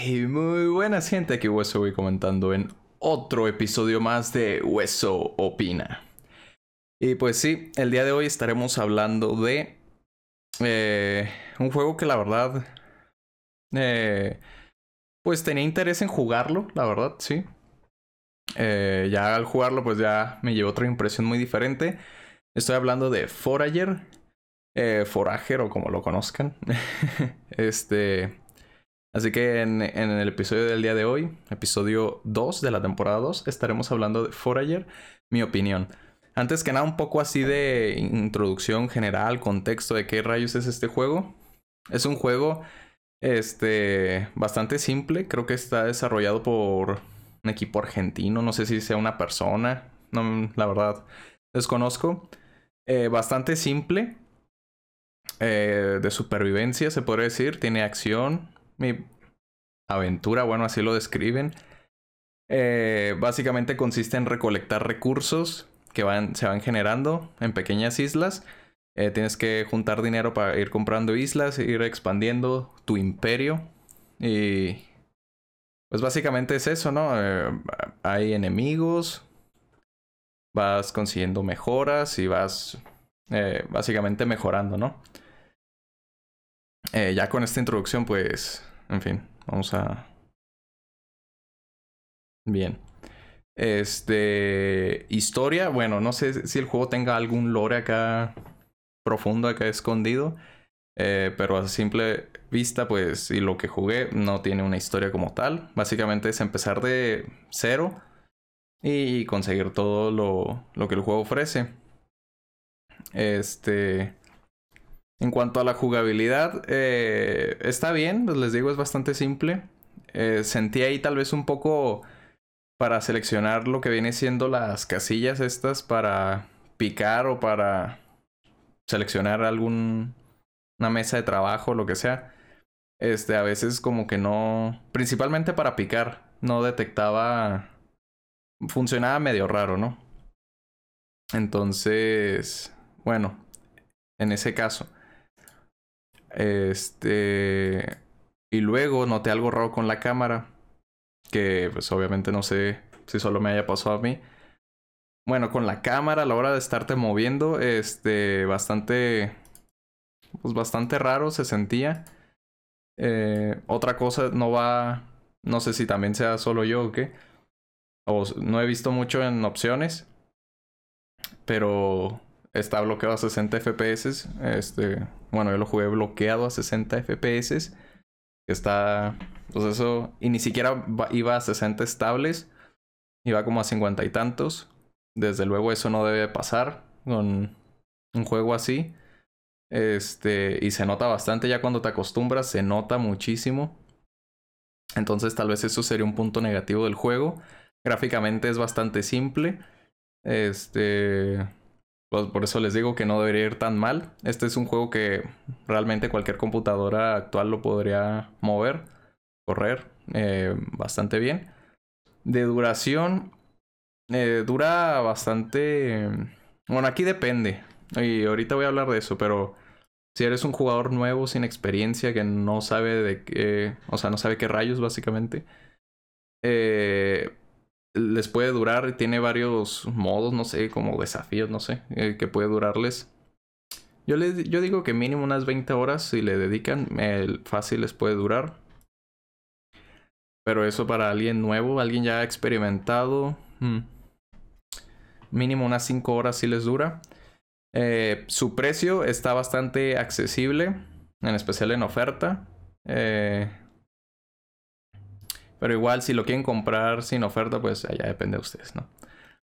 Hey, muy buenas gente, aquí Hueso voy comentando en otro episodio más de Hueso Opina. Y pues sí, el día de hoy estaremos hablando de eh, un juego que la verdad, eh, pues tenía interés en jugarlo, la verdad, sí. Eh, ya al jugarlo pues ya me llevó otra impresión muy diferente. Estoy hablando de Forager, Forager o como lo conozcan. este... Así que en, el episodio del día de hoy, episodio 2 de la temporada 2, estaremos hablando de Forager, mi opinión. Antes que nada, un poco así de introducción general, contexto de qué rayos es este juego. Es un juego este, bastante simple, creo que está desarrollado por un equipo argentino, no sé si sea una persona, no, la verdad desconozco. Eh, bastante simple, eh, de supervivencia se podría decir, tiene acción, mi aventura, bueno, así lo describen. Eh, básicamente consiste en recolectar recursos que van, se van generando en pequeñas islas. Eh, tienes que juntar dinero para ir comprando islas, ir expandiendo tu imperio. Y pues básicamente es eso, ¿no? Eh, hay enemigos, vas consiguiendo mejoras y vas básicamente mejorando, ¿no? ya con esta introducción, pues en fin, vamos a... Bien. Este... Historia, bueno, no sé si el juego tenga algún lore acá profundo, acá escondido. Eh, pero a simple vista, pues, y lo que jugué no tiene una historia como tal. Básicamente es empezar de cero y conseguir todo lo, lo que el juego ofrece. Este. En cuanto a la jugabilidad, eh, está bien, pues les digo, es bastante simple. Eh, sentí ahí tal vez un poco para seleccionar lo que viene siendo las casillas estas para picar o para seleccionar algún una mesa de trabajo, lo que sea. Este, a veces como que no, principalmente para picar, no detectaba funcionaba medio raro, ¿no? Entonces, bueno, en ese caso este. Y luego noté algo raro con la cámara. Que pues obviamente no sé si solo me haya pasado a mí. Bueno, con la cámara a la hora de estarte moviendo, este, bastante, pues bastante raro se sentía. Eh, otra cosa no va, no sé si también sea solo yo o qué. O no he visto mucho en opciones. Pero está bloqueado a 60 FPS. Este, bueno, yo lo jugué bloqueado a 60 FPS. Está, pues eso, y ni siquiera iba a 60 estables. Iba como a 50 y tantos. Desde luego eso no debe pasar con un juego así. Este, y se nota bastante ya cuando te acostumbras, se nota muchísimo. Entonces tal vez eso sería un punto negativo del juego. Gráficamente es bastante simple. Este, pues por eso les digo que no debería ir tan mal. Este es un juego que realmente cualquier computadora actual lo podría mover, correr eh, bastante bien. De duración, eh, dura bastante... Bueno, aquí depende. Y ahorita voy a hablar de eso, pero si eres un jugador nuevo, sin experiencia, que no sabe de qué... O sea, no sabe qué rayos básicamente. Eh, les puede durar, tiene varios modos, no sé, como desafíos, no sé, eh, que puede durarles. Yo, yo digo que mínimo unas 20 horas si le dedican, fácil les puede durar. Pero eso para alguien nuevo, alguien ya experimentado, hmm, mínimo unas 5 horas si les dura. Eh, su precio está bastante accesible, en especial en oferta. Eh, pero igual, si lo quieren comprar sin oferta, pues ya depende de ustedes, ¿no?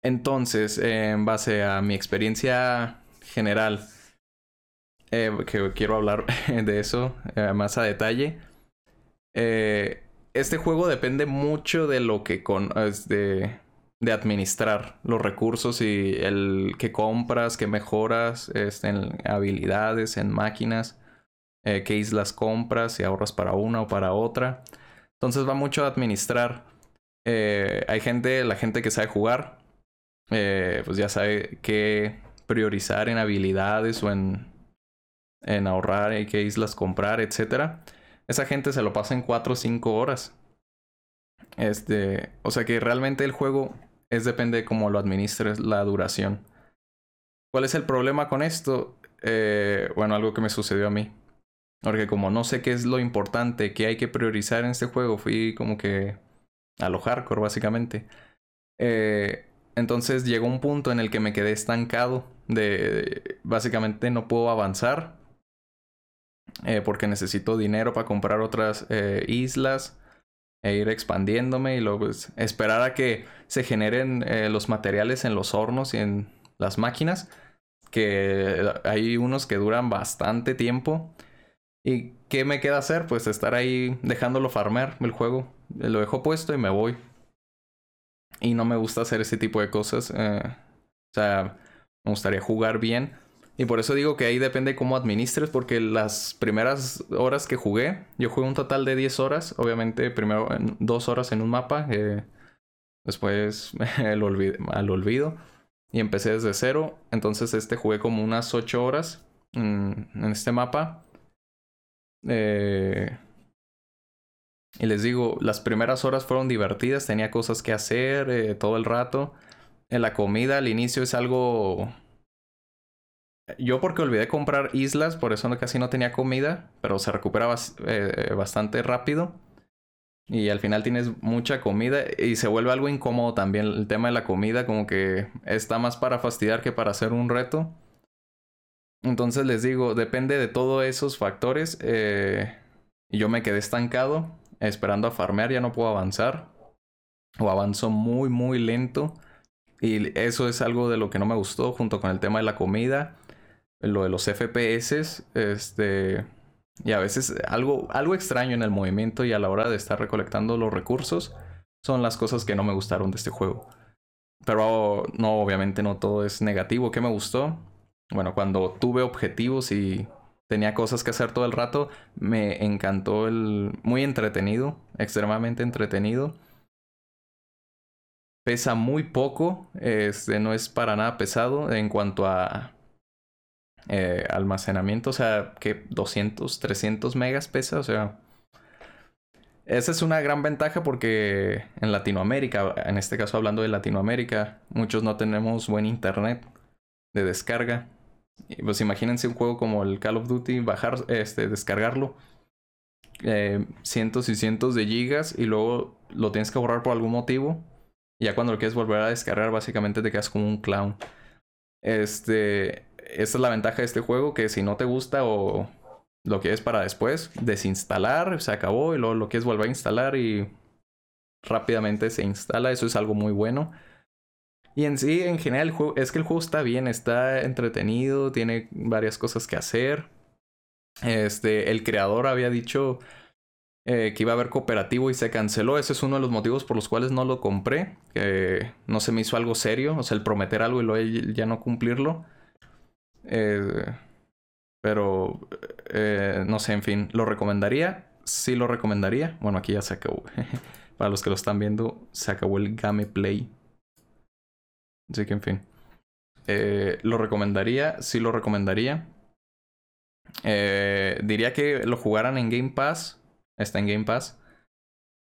Entonces, en base a mi experiencia general, eh, que quiero hablar de eso eh, más a detalle. Eh, este juego depende mucho de lo que con de, de administrar los recursos y el que compras, que mejoras este, en habilidades, en máquinas, qué islas compras, si ahorras para una o para otra. Entonces va mucho a administrar. Eh, hay gente, la gente que sabe jugar, eh, pues ya sabe qué priorizar en habilidades o en, en ahorrar y qué islas comprar, etc. esa gente se lo pasa en 4 o 5 horas. Este, o sea que realmente el juego es depende de cómo lo administres la duración. ¿Cuál es el problema con esto? Eh, bueno, algo que me sucedió a mí. Porque como no sé qué es lo importante que hay que priorizar en este juego, fui como que a lo hardcore básicamente. Eh, entonces llegó un punto en el que me quedé estancado de, básicamente no puedo avanzar eh, porque necesito dinero para comprar otras eh, islas e ir expandiéndome y luego pues, esperar a que se generen los materiales en los hornos y en las máquinas que hay unos que duran bastante tiempo y qué me queda hacer pues estar ahí dejándolo farmear el juego lo dejo puesto y me voy y no me gusta hacer ese tipo de cosas o sea me gustaría jugar bien. Y por eso digo que ahí depende cómo administres, porque las primeras horas que jugué, yo jugué un total de 10 horas, obviamente primero dos horas en un mapa, eh, después al olvido, y empecé desde cero, entonces este jugué como unas 8 horas en, este mapa. Eh, y les digo, las primeras horas fueron divertidas, tenía cosas que hacer eh, todo el rato la comida al inicio es algo... Yo porque olvidé comprar islas, por eso casi no tenía comida, pero se recupera eh, bastante rápido. Y al final tienes mucha comida y se vuelve algo incómodo también el tema de la comida, como que está más para fastidiar que para hacer un reto. Entonces les digo, depende de todos esos factores. Eh, yo me quedé estancado, esperando a farmear, ya no puedo avanzar. O avanzo muy, muy lento. Y eso es algo de lo que no me gustó, junto con el tema de la comida, lo de los FPS, este, y a veces algo, algo extraño en el movimiento y a la hora de estar recolectando los recursos son las cosas que no me gustaron de este juego. Pero no, obviamente no todo es negativo. ¿Qué me gustó? Bueno, cuando tuve objetivos y tenía cosas que hacer todo el rato, me encantó el... Muy entretenido, extremadamente entretenido. Pesa muy poco, este, no es para nada pesado en cuanto a eh, almacenamiento, o sea, que 200, 300 megas pesa, o sea, esa es una gran ventaja porque en Latinoamérica, en este caso hablando de Latinoamérica, muchos no tenemos buen internet de descarga. Y pues imagínense un juego como el Call of Duty, bajar, este, descargarlo. Eh, cientos y cientos de gigas y luego lo tienes que borrar por algún motivo y ya cuando lo quieres volver a descargar, básicamente te quedas como un clown. Este. Esta es la ventaja de este juego: que si no te gusta o lo quieres para después, desinstalar, se acabó y luego lo quieres volver a instalar y rápidamente se instala. Eso es algo muy bueno. Y en sí, en general, es que el juego está bien, está entretenido, tiene varias cosas que hacer. Este, el creador había dicho eh, que iba a haber cooperativo y se canceló. Ese es uno de los motivos por los cuales no lo compré. No se me hizo algo serio. O sea, el prometer algo y luego ya no cumplirlo. Eh, pero, eh, no sé, en fin, ¿lo recomendaría? Sí lo recomendaría. Bueno, aquí ya se acabó. Para los que lo están viendo, se acabó el gameplay. Así que, en fin. ¿Lo recomendaría? Sí lo recomendaría. diría que lo jugaran en Game Pass Está en Game Pass.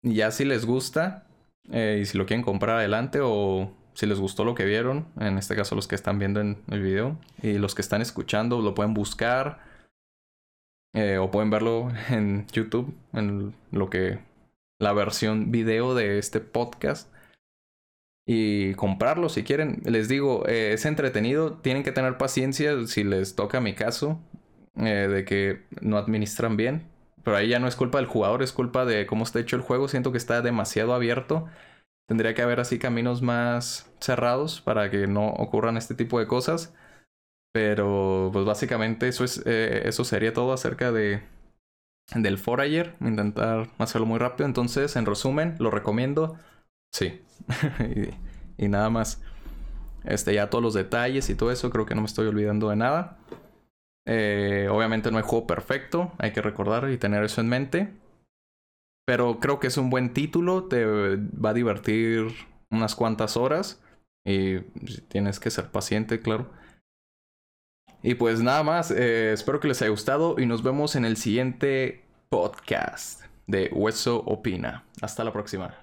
Ya si les gusta eh, y si lo quieren comprar adelante o si les gustó lo que vieron, en este caso los que están viendo en el video y los que están escuchando lo pueden buscar eh, o pueden verlo en YouTube, en lo que la versión video de este podcast y comprarlo si quieren. Les digo, eh, es entretenido, tienen que tener paciencia si les toca mi caso de que no administran bien. Pero ahí ya no es culpa del jugador, es culpa de cómo está hecho el juego. Siento que está demasiado abierto. Tendría que haber así caminos más cerrados para que no ocurran este tipo de cosas. Pero pues básicamente eso es eh, eso sería todo acerca de del Forager. Intentar hacerlo muy rápido. Entonces, en resumen, lo recomiendo. Sí. y, nada más. Este, ya todos los detalles y todo eso, creo que no me estoy olvidando de nada. Eh, obviamente no hay juego perfecto, hay que recordar y tener eso en mente. Pero creo que es un buen título, te va a divertir unas cuantas horas. Y tienes que ser paciente, claro. Y pues nada más, eh, espero que les haya gustado y nos vemos en el siguiente podcast de Hueso Opina. Hasta la próxima.